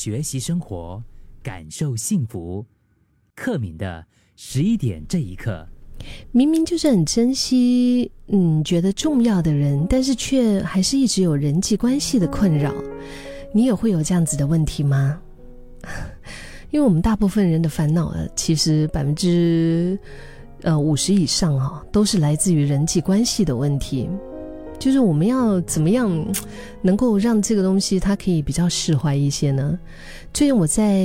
学习生活，感受幸福。克敏的十一点这一刻，明明就是很珍惜，嗯，觉得重要的人，但是却还是一直有人际关系的困扰。你也会有这样子的问题吗？因为我们大部分人的烦恼啊，其实百分之呃五十以上啊，都是来自于人际关系的问题。就是我们要怎么样 能够让这个东西它可以比较释怀一些呢？最近我在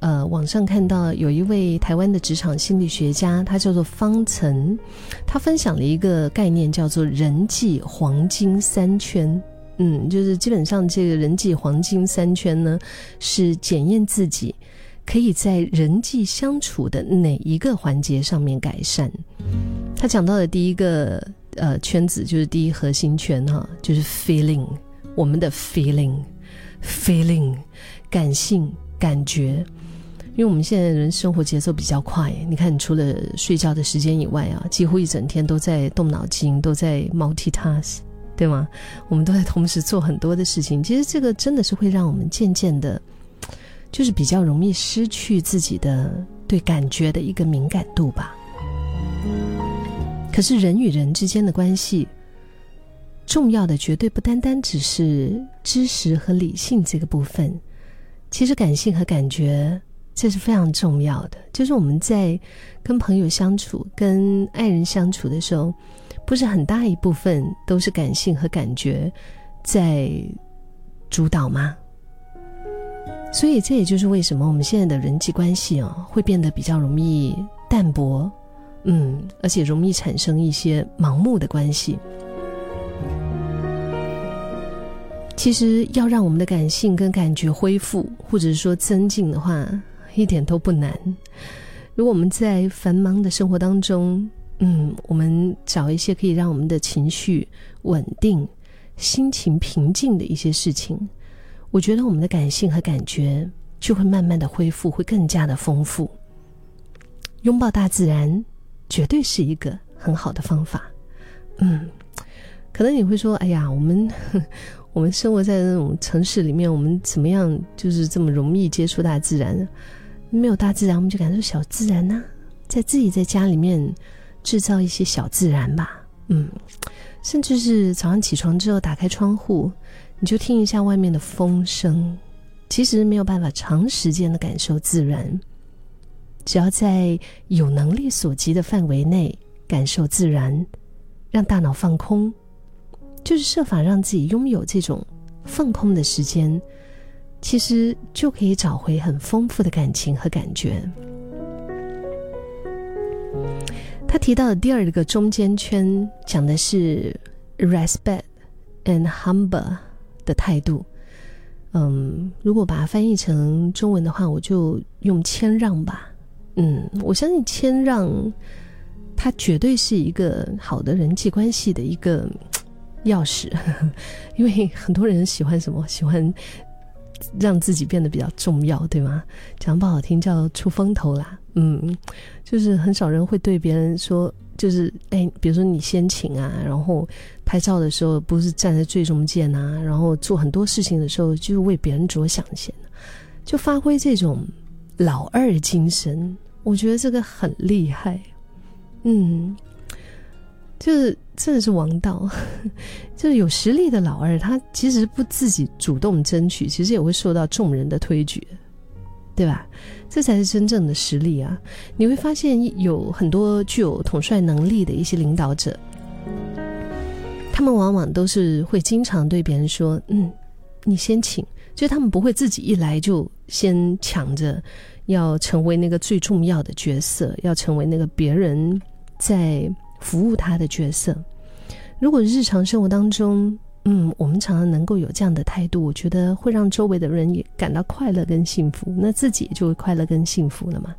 呃网上看到有一位台湾的职场心理学家，他叫做方岑，他分享了一个概念叫做人际黄金三圈。嗯，就是基本上这个人际黄金三圈呢，是检验自己可以在人际相处的哪一个环节上面改善。他讲到的第一个。呃，圈子就是第一核心圈哈，就是 feeling，我们的 feeling，feeling，感性感觉。因为我们现在人生活节奏比较快，你看你，除了睡觉的时间以外啊，几乎一整天都在动脑筋，都在 multitask，对吗？我们都在同时做很多的事情。其实这个真的是会让我们渐渐的，就是比较容易失去自己的对感觉的一个敏感度吧。可是人与人之间的关系，重要的绝对不单单只是知识和理性这个部分，其实感性和感觉这是非常重要的。就是我们在跟朋友相处、跟爱人相处的时候，不是很大一部分都是感性和感觉在主导吗？所以这也就是为什么我们现在的人际关系啊，会变得比较容易淡薄。嗯，而且容易产生一些盲目的关系。其实要让我们的感性跟感觉恢复，或者是说增进的话，一点都不难。如果我们在繁忙的生活当中，嗯，我们找一些可以让我们的情绪稳定、心情平静的一些事情，我觉得我们的感性和感觉就会慢慢的恢复，会更加的丰富。拥抱大自然。绝对是一个很好的方法，嗯，可能你会说，哎呀，我们 我们生活在那种城市里面，我们怎么样就是这么容易接触大自然？没有大自然，我们就感受小自然呢，在自己在家里面制造一些小自然吧，嗯，甚至是早上起床之后打开窗户，你就听一下外面的风声，其实没有办法长时间的感受自然。只要在有能力所及的范围内感受自然，让大脑放空，就是设法让自己拥有这种放空的时间，其实就可以找回很丰富的感情和感觉。他提到的第二个中间圈，讲的是 respect and humble 的态度。嗯，如果把它翻译成中文的话，我就用谦让吧。嗯，我相信谦让，它绝对是一个好的人际关系的一个钥匙，因为很多人喜欢什么？喜欢让自己变得比较重要，对吗？讲不好听叫出风头啦。嗯，就是很少人会对别人说，就是哎，比如说你先请啊，然后拍照的时候不是站在最中间啊，然后做很多事情的时候就是为别人着想先，就发挥这种老二精神。我觉得这个很厉害，嗯，就是真的是王道，就是有实力的老二，他其实不自己主动争取，其实也会受到众人的推举，对吧？这才是真正的实力啊！你会发现有很多具有统帅能力的一些领导者，他们往往都是会经常对别人说：“嗯，你先请。”就他们不会自己一来就先抢着。要成为那个最重要的角色，要成为那个别人在服务他的角色。如果日常生活当中，嗯，我们常常能够有这样的态度，我觉得会让周围的人也感到快乐跟幸福，那自己就会快乐跟幸福了嘛，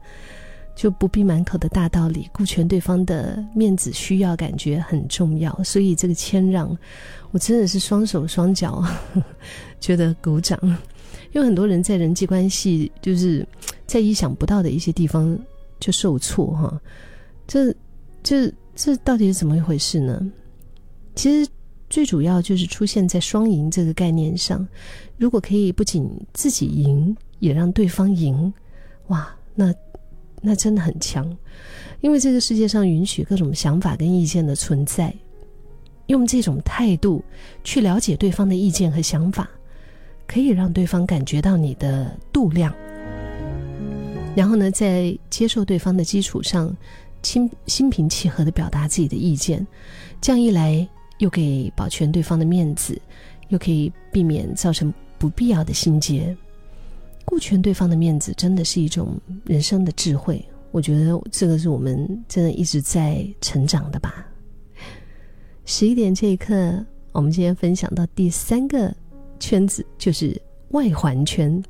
就不必满口的大道理，顾全对方的面子需要，感觉很重要。所以这个谦让，我真的是双手双脚 觉得鼓掌。因为很多人在人际关系，就是在意想不到的一些地方就受挫哈，这、这、这到底是怎么一回事呢？其实最主要就是出现在双赢这个概念上。如果可以不仅自己赢，也让对方赢，哇，那那真的很强。因为这个世界上允许各种想法跟意见的存在，用这种态度去了解对方的意见和想法，可以让对方感觉到你的度量。然后呢，在接受对方的基础上，心心平气和的表达自己的意见，这样一来，又可以保全对方的面子，又可以避免造成不必要的心结。顾全对方的面子，真的是一种人生的智慧。我觉得这个是我们真的一直在成长的吧。十一点这一刻，我们今天分享到第三个圈子，就是外环圈。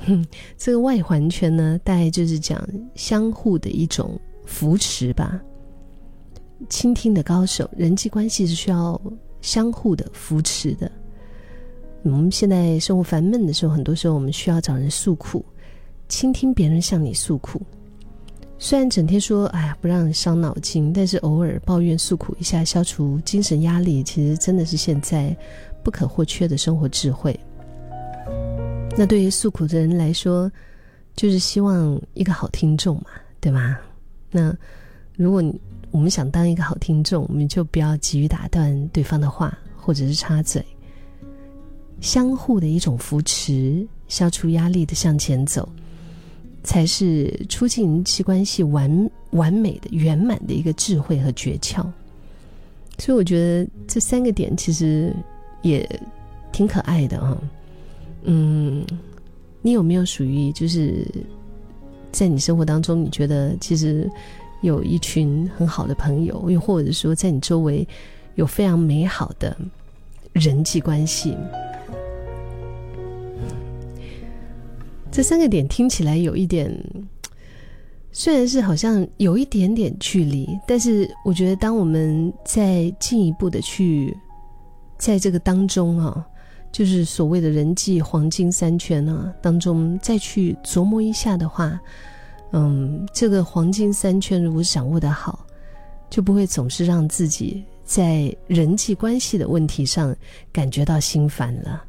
哼 这个外环圈呢，大概就是讲相互的一种扶持吧。倾听的高手，人际关系是需要相互的扶持的。我们现在生活烦闷的时候，很多时候我们需要找人诉苦，倾听别人向你诉苦。虽然整天说“哎呀，不让人伤脑筋”，但是偶尔抱怨诉苦一下，消除精神压力，其实真的是现在不可或缺的生活智慧。那对于诉苦的人来说，就是希望一个好听众嘛，对吗？那如果我们想当一个好听众，我们就不要急于打断对方的话，或者是插嘴。相互的一种扶持，消除压力的向前走，才是促进人际关系完完美的圆满的一个智慧和诀窍。所以我觉得这三个点其实也挺可爱的啊。嗯，你有没有属于就是在你生活当中，你觉得其实有一群很好的朋友，又或者说在你周围有非常美好的人际关系？这三个点听起来有一点，虽然是好像有一点点距离，但是我觉得当我们再进一步的去在这个当中啊，就是所谓的人际黄金三圈啊当中再去琢磨一下的话，嗯，这个黄金三圈如果掌握的好，就不会总是让自己在人际关系的问题上感觉到心烦了。